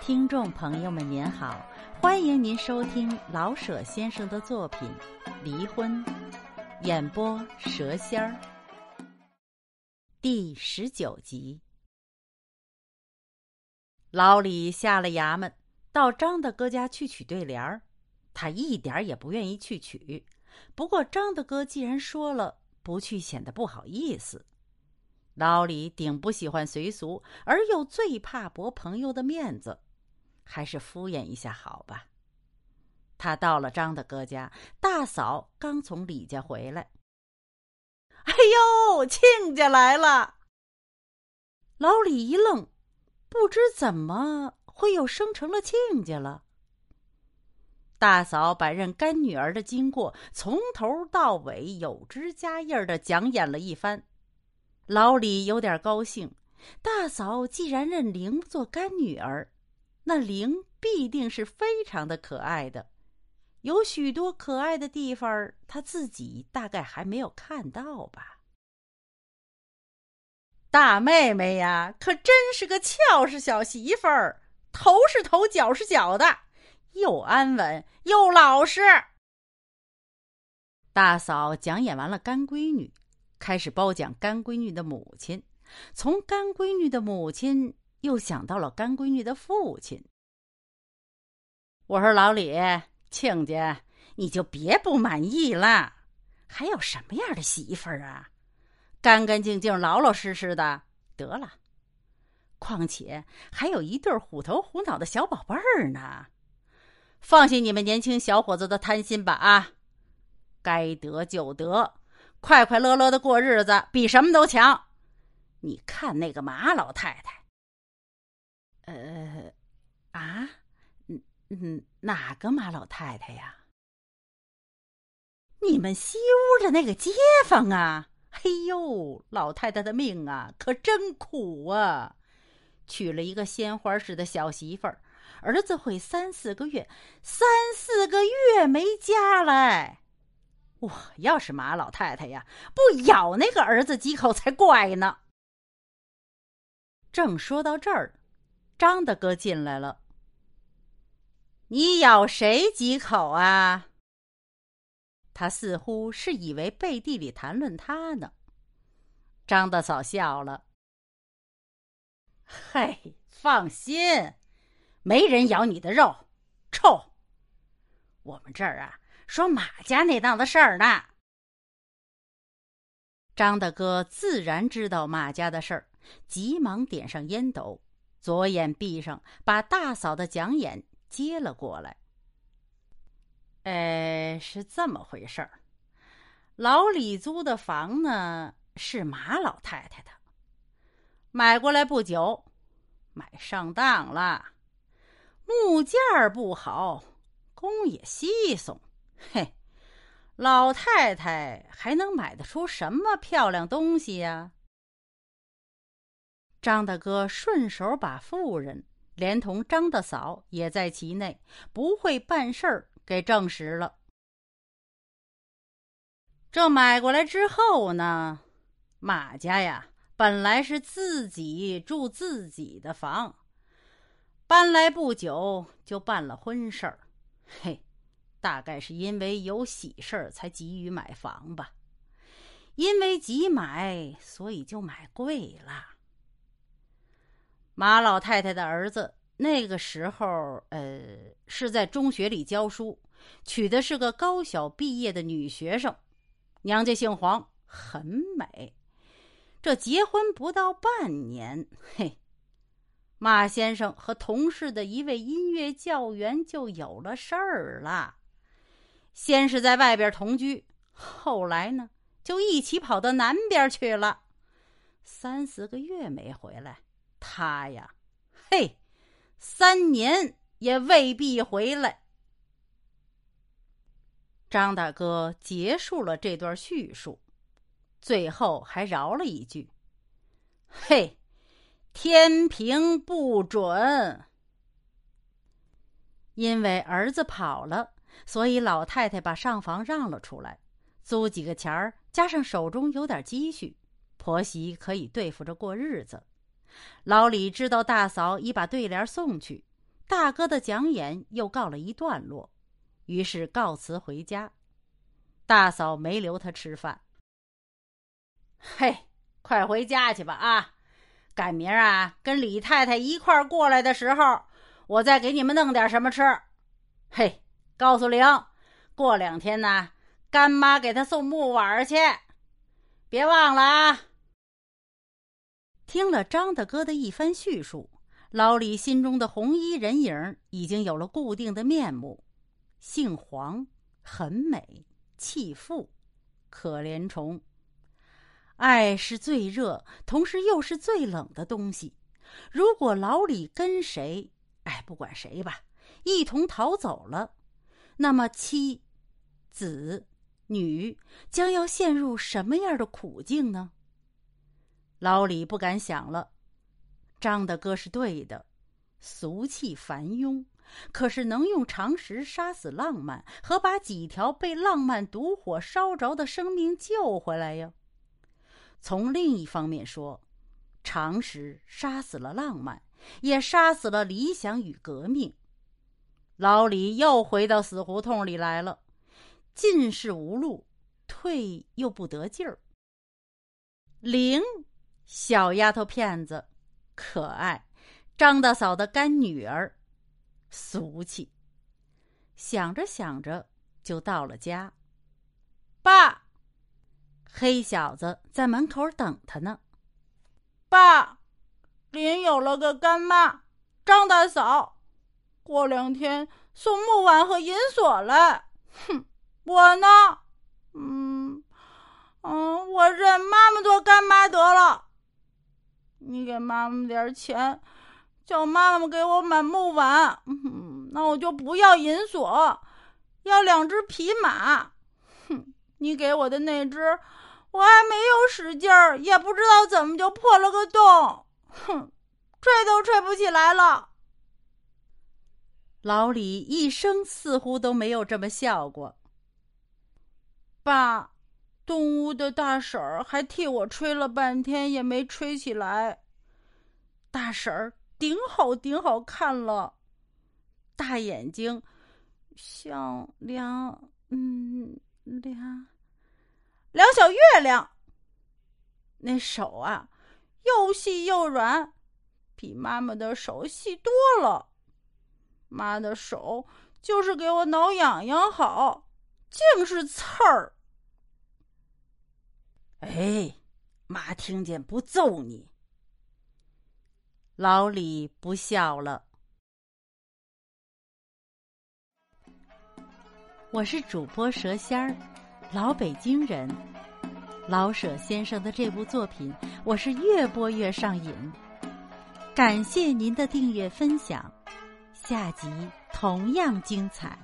听众朋友们，您好，欢迎您收听老舍先生的作品《离婚》，演播蛇仙儿，第十九集。老李下了衙门，到张大哥家去取对联儿，他一点也不愿意去取。不过张大哥既然说了，不去显得不好意思。老李顶不喜欢随俗，而又最怕驳朋友的面子。还是敷衍一下好吧。他到了张大哥家，大嫂刚从李家回来。哎呦，亲家来了！老李一愣，不知怎么会又生成了亲家了。大嫂把认干女儿的经过从头到尾有枝加叶的讲演了一番。老李有点高兴，大嫂既然认玲做干女儿。那灵必定是非常的可爱的，有许多可爱的地方，他自己大概还没有看到吧。大妹妹呀，可真是个俏实小媳妇儿，头是头，脚是脚的，又安稳又老实。大嫂讲演完了干闺女，开始褒奖干闺女的母亲，从干闺女的母亲。又想到了干闺女的父亲。我说老李亲家，你就别不满意了，还有什么样的媳妇儿啊？干干净净、老老实实的得了。况且还有一对虎头虎脑的小宝贝儿呢。放下你们年轻小伙子的贪心吧啊！该得就得，快快乐乐的过日子比什么都强。你看那个马老太太。呃，啊，嗯嗯，哪个马老太太呀？你们西屋的那个街坊啊！嘿呦，老太太的命啊，可真苦啊！娶了一个鲜花似的小媳妇儿，儿子会三四个月，三四个月没家来。我要是马老太太呀，不咬那个儿子几口才怪呢。正说到这儿。张大哥进来了，你咬谁几口啊？他似乎是以为背地里谈论他呢。张大嫂笑了：“嘿，放心，没人咬你的肉，臭。我们这儿啊，说马家那档子事儿呢。”张大哥自然知道马家的事儿，急忙点上烟斗。左眼闭上，把大嫂的讲演接了过来。呃，是这么回事儿。老李租的房呢，是马老太太的。买过来不久，买上当了。木件儿不好，工也稀松。嘿，老太太还能买得出什么漂亮东西呀？张大哥顺手把妇人连同张大嫂也在其内不会办事儿给证实了。这买过来之后呢，马家呀本来是自己住自己的房，搬来不久就办了婚事儿。嘿，大概是因为有喜事儿才急于买房吧。因为急买，所以就买贵了。马老太太的儿子那个时候，呃，是在中学里教书，娶的是个高小毕业的女学生，娘家姓黄，很美。这结婚不到半年，嘿，马先生和同事的一位音乐教员就有了事儿了。先是在外边同居，后来呢，就一起跑到南边去了，三四个月没回来。他呀，嘿，三年也未必回来。张大哥结束了这段叙述，最后还饶了一句：“嘿，天平不准。”因为儿子跑了，所以老太太把上房让了出来，租几个钱儿，加上手中有点积蓄，婆媳可以对付着过日子。老李知道大嫂已把对联送去，大哥的讲演又告了一段落，于是告辞回家。大嫂没留他吃饭。嘿，快回家去吧啊！赶明儿啊，跟李太太一块儿过来的时候，我再给你们弄点什么吃。嘿，告诉玲，过两天呢，干妈给她送木碗去，别忘了啊。听了张大哥的一番叙述，老李心中的红衣人影已经有了固定的面目：姓黄，很美。弃妇，可怜虫。爱是最热，同时又是最冷的东西。如果老李跟谁，哎，不管谁吧，一同逃走了，那么妻、子、女将要陷入什么样的苦境呢？老李不敢想了。张大哥是对的，俗气繁庸。可是能用常识杀死浪漫，和把几条被浪漫毒火烧着的生命救回来呀？从另一方面说，常识杀死了浪漫，也杀死了理想与革命。老李又回到死胡同里来了，进是无路，退又不得劲儿。灵，小丫头片子，可爱，张大嫂的干女儿。俗气。想着想着，就到了家。爸，黑小子在门口等他呢。爸，林有了个干妈，张大嫂，过两天送木碗和银锁来。哼，我呢，嗯，嗯，我认妈妈做干妈得了。你给妈妈点钱。叫妈妈给我买木碗，嗯那我就不要银锁，要两只皮马。哼，你给我的那只，我还没有使劲儿，也不知道怎么就破了个洞。哼，吹都吹不起来了。老李一生似乎都没有这么笑过。爸，东屋的大婶儿还替我吹了半天，也没吹起来。大婶儿。顶好顶好看了，大眼睛像两嗯两两小月亮。那手啊，又细又软，比妈妈的手细多了。妈的手就是给我挠痒痒好，净是刺儿。哎，妈听见不揍你。老李不笑了。我是主播蛇仙儿，老北京人。老舍先生的这部作品，我是越播越上瘾。感谢您的订阅分享，下集同样精彩。